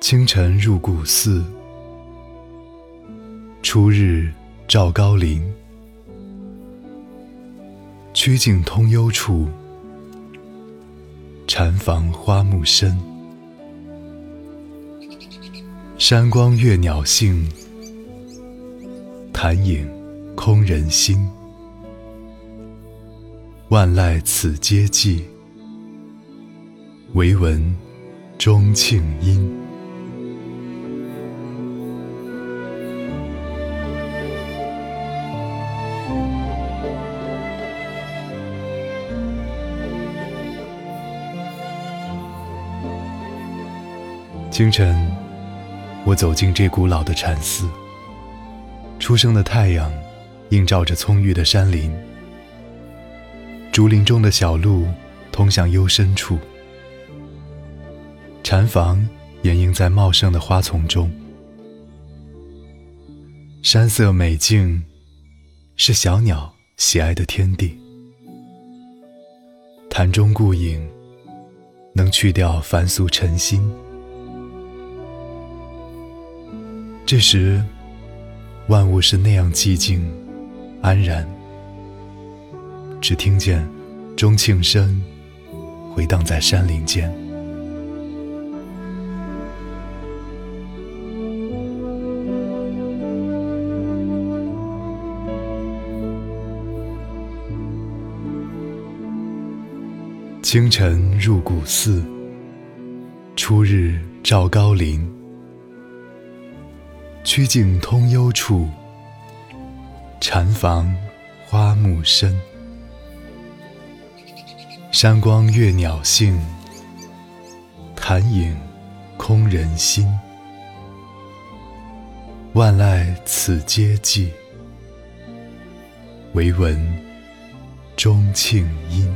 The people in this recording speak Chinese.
清晨入古寺，初日照高林。曲径通幽处，禅房花木深。山光悦鸟性，潭影空人心。万籁此皆寂，惟闻钟磬音。清晨，我走进这古老的禅寺。初升的太阳映照着葱郁的山林，竹林中的小路通向幽深处。禅房掩映在茂盛的花丛中，山色美静，是小鸟喜爱的天地。潭中顾影，能去掉凡俗尘心。这时，万物是那样寂静、安然，只听见钟磬声回荡在山林间。清晨入古寺，初日照高林。曲径通幽处，禅房花木深。山光悦鸟性，潭影空人心。万籁此皆寂，唯闻钟磬音。